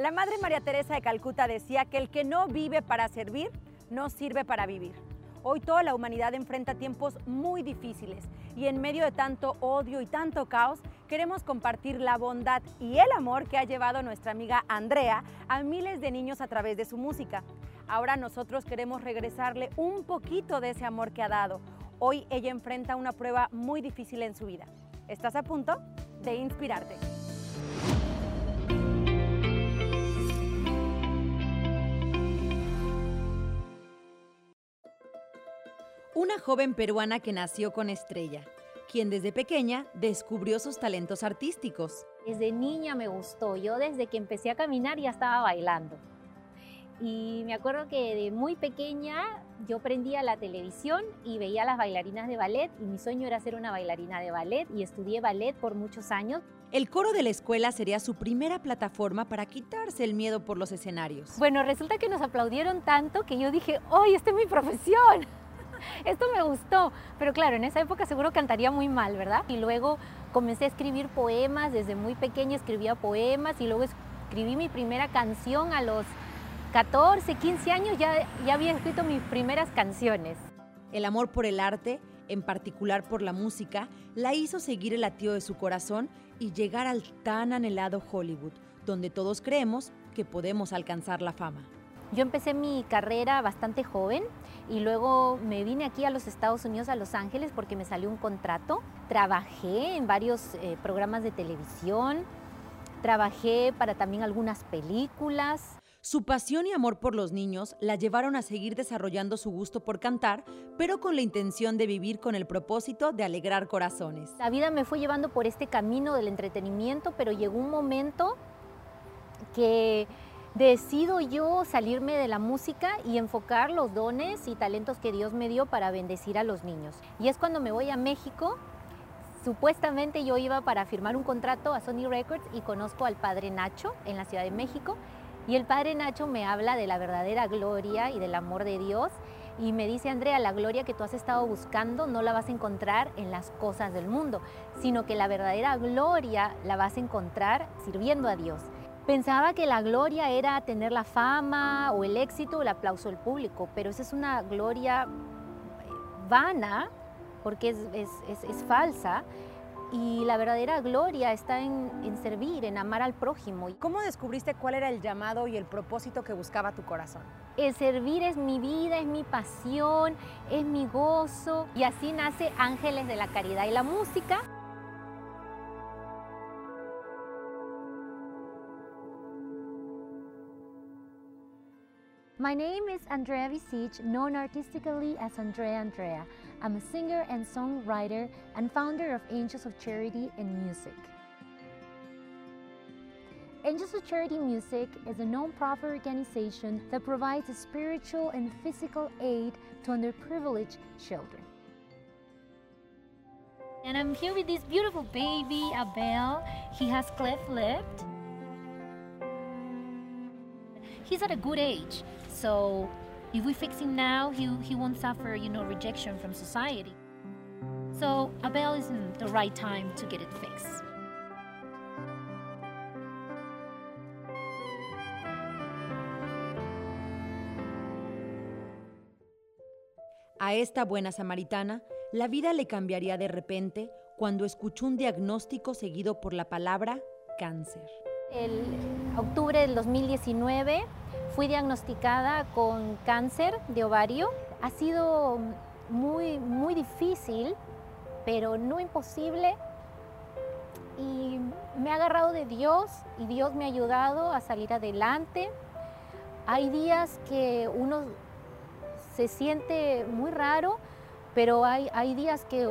La Madre María Teresa de Calcuta decía que el que no vive para servir, no sirve para vivir. Hoy toda la humanidad enfrenta tiempos muy difíciles y en medio de tanto odio y tanto caos queremos compartir la bondad y el amor que ha llevado nuestra amiga Andrea a miles de niños a través de su música. Ahora nosotros queremos regresarle un poquito de ese amor que ha dado. Hoy ella enfrenta una prueba muy difícil en su vida. ¿Estás a punto de inspirarte? Una joven peruana que nació con estrella, quien desde pequeña descubrió sus talentos artísticos. Desde niña me gustó, yo desde que empecé a caminar ya estaba bailando. Y me acuerdo que de muy pequeña yo prendía la televisión y veía a las bailarinas de ballet y mi sueño era ser una bailarina de ballet y estudié ballet por muchos años. El coro de la escuela sería su primera plataforma para quitarse el miedo por los escenarios. Bueno, resulta que nos aplaudieron tanto que yo dije, ¡ay, esta es mi profesión! Esto me gustó, pero claro, en esa época seguro cantaría muy mal, ¿verdad? Y luego comencé a escribir poemas, desde muy pequeña escribía poemas y luego escribí mi primera canción a los 14, 15 años, ya, ya había escrito mis primeras canciones. El amor por el arte, en particular por la música, la hizo seguir el latido de su corazón y llegar al tan anhelado Hollywood, donde todos creemos que podemos alcanzar la fama. Yo empecé mi carrera bastante joven y luego me vine aquí a los Estados Unidos, a Los Ángeles, porque me salió un contrato. Trabajé en varios eh, programas de televisión, trabajé para también algunas películas. Su pasión y amor por los niños la llevaron a seguir desarrollando su gusto por cantar, pero con la intención de vivir con el propósito de alegrar corazones. La vida me fue llevando por este camino del entretenimiento, pero llegó un momento que decido yo salirme de la música y enfocar los dones y talentos que Dios me dio para bendecir a los niños. Y es cuando me voy a México. Supuestamente yo iba para firmar un contrato a Sony Records y conozco al padre Nacho en la Ciudad de México. Y el padre Nacho me habla de la verdadera gloria y del amor de Dios y me dice, Andrea, la gloria que tú has estado buscando no la vas a encontrar en las cosas del mundo, sino que la verdadera gloria la vas a encontrar sirviendo a Dios. Pensaba que la gloria era tener la fama o el éxito o el aplauso del público, pero esa es una gloria eh, vana, porque es, falsa, y la verdadera gloria está en, en, servir, en amar al prójimo. ¿Cómo descubriste cuál era el llamado y el propósito que buscaba tu corazón? El servir es mi vida, es mi pasión, es mi gozo, y así nace Ángeles de la Caridad y la música. My name is Andrea Visich, known artistically as Andrea Andrea. I'm a singer and songwriter and founder of Angels of Charity and Music. Angels of Charity Music is a non-profit organization that provides spiritual and physical aid to underprivileged children. And I'm here with this beautiful baby, Abel. He has cleft lip. He's at a good age, so if we fix him now, he, he won't suffer, you know, rejection from society. So Abel isn't the right time to get it fixed. A esta buena samaritana, la vida le cambiaría de repente cuando escuchó un diagnóstico seguido por la palabra cáncer. El octubre del 2019 Fui diagnosticada con cáncer de ovario. Ha sido muy, muy difícil, pero no imposible. Y me ha agarrado de Dios y Dios me ha ayudado a salir adelante. Hay días que uno se siente muy raro, pero hay, hay días que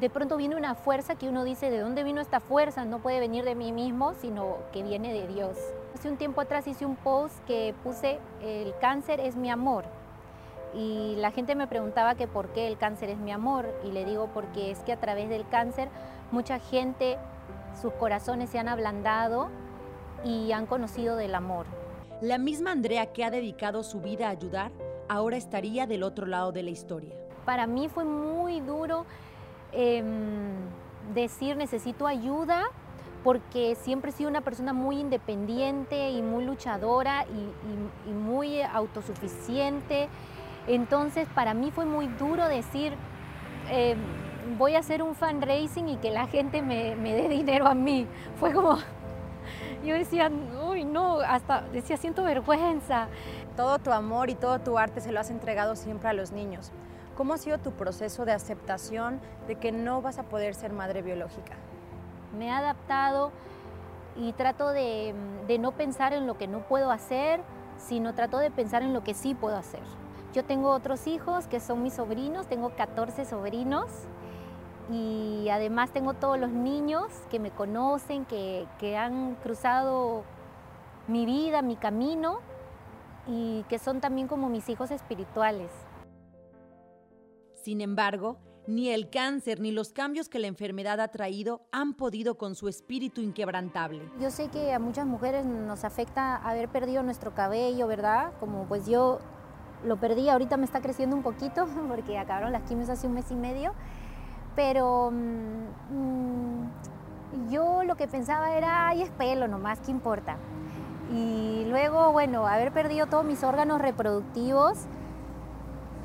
de pronto viene una fuerza que uno dice, ¿de dónde vino esta fuerza? No puede venir de mí mismo, sino que viene de Dios. Hace un tiempo atrás hice un post que puse el cáncer es mi amor y la gente me preguntaba que por qué el cáncer es mi amor y le digo porque es que a través del cáncer mucha gente sus corazones se han ablandado y han conocido del amor. La misma Andrea que ha dedicado su vida a ayudar ahora estaría del otro lado de la historia. Para mí fue muy duro em, decir necesito ayuda porque siempre he sido una persona muy independiente y muy luchadora y, muy autosuficiente. Entonces para mí fue muy duro decir, eh, voy a hacer un fundraising y que la gente me, me dé dinero a mí. Fue como, yo decía, uy, no, hasta decía, siento vergüenza. Todo tu amor y todo tu arte se lo has entregado siempre a los niños. ¿Cómo ha sido tu proceso de aceptación de que no vas a poder ser madre biológica? Me he adaptado y trato de, no pensar en lo que no puedo hacer, sino trato de pensar en lo que sí puedo hacer. Yo tengo otros hijos que son mis sobrinos, tengo 14 sobrinos y además tengo todos los niños que me conocen, que, que han cruzado mi vida, mi camino y que son también como mis hijos espirituales. Sin embargo, ni el cáncer ni los cambios que la enfermedad ha traído han podido con su espíritu inquebrantable. Yo sé que a muchas mujeres nos afecta haber perdido nuestro cabello, ¿verdad? Como pues yo lo perdí, ahorita me está creciendo un poquito porque acabaron las quimios hace un mes y medio, pero mm, mm, yo lo que pensaba era, ay, es pelo nomás, ¿qué importa? Y luego, bueno, haber perdido todos mis órganos reproductivos,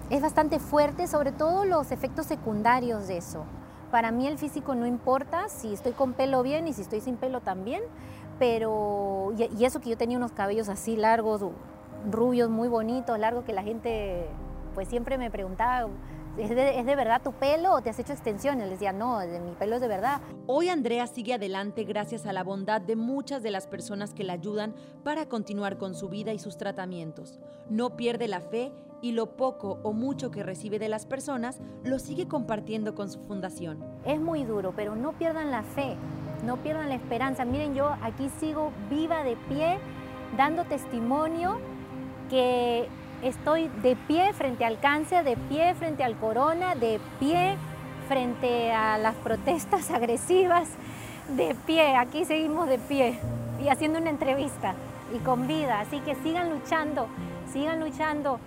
es bastante fuerte, sobre todo los efectos secundarios de eso. Para mí el físico no importa si estoy con pelo bien y si estoy sin pelo también, pero y, eso que yo tenía unos cabellos así largos, rubios, muy bonitos, largos que la gente pues siempre me preguntaba, ¿Es de, verdad tu pelo o te has hecho extensiones? Les decía, no, mi pelo es de verdad. Hoy Andrea sigue adelante gracias a la bondad de muchas de las personas que la ayudan para continuar con su vida y sus tratamientos. No pierde la fe y lo poco o mucho que recibe de las personas lo sigue compartiendo con su fundación. Es muy duro, pero no pierdan la fe, no pierdan la esperanza. Miren, yo aquí sigo viva de pie, dando testimonio que estoy de pie frente al cáncer, de pie frente al corona, de pie frente a las protestas agresivas, de pie, aquí seguimos de pie y haciendo una entrevista y con vida. Así que sigan luchando, sigan luchando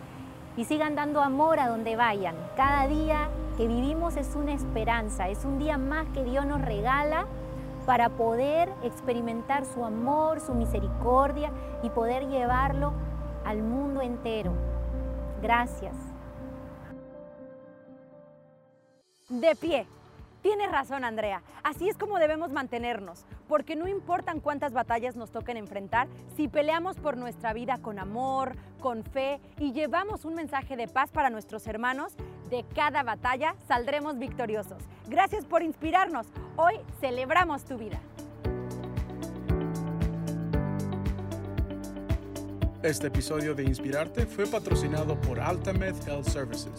y sigan dando amor a donde vayan. Cada día que vivimos es una esperanza, es un día más que Dios nos regala para poder experimentar su amor, su misericordia y poder llevarlo al mundo entero. Gracias. De pie. Tienes razón, Andrea. Así es como debemos mantenernos, porque no importan cuántas batallas nos toquen enfrentar, si peleamos por nuestra vida con amor, con fe y llevamos un mensaje de paz para nuestros hermanos, de cada batalla saldremos victoriosos. Gracias por inspirarnos. Hoy celebramos tu vida. Este episodio de Inspirarte fue patrocinado por Altamed Health Services.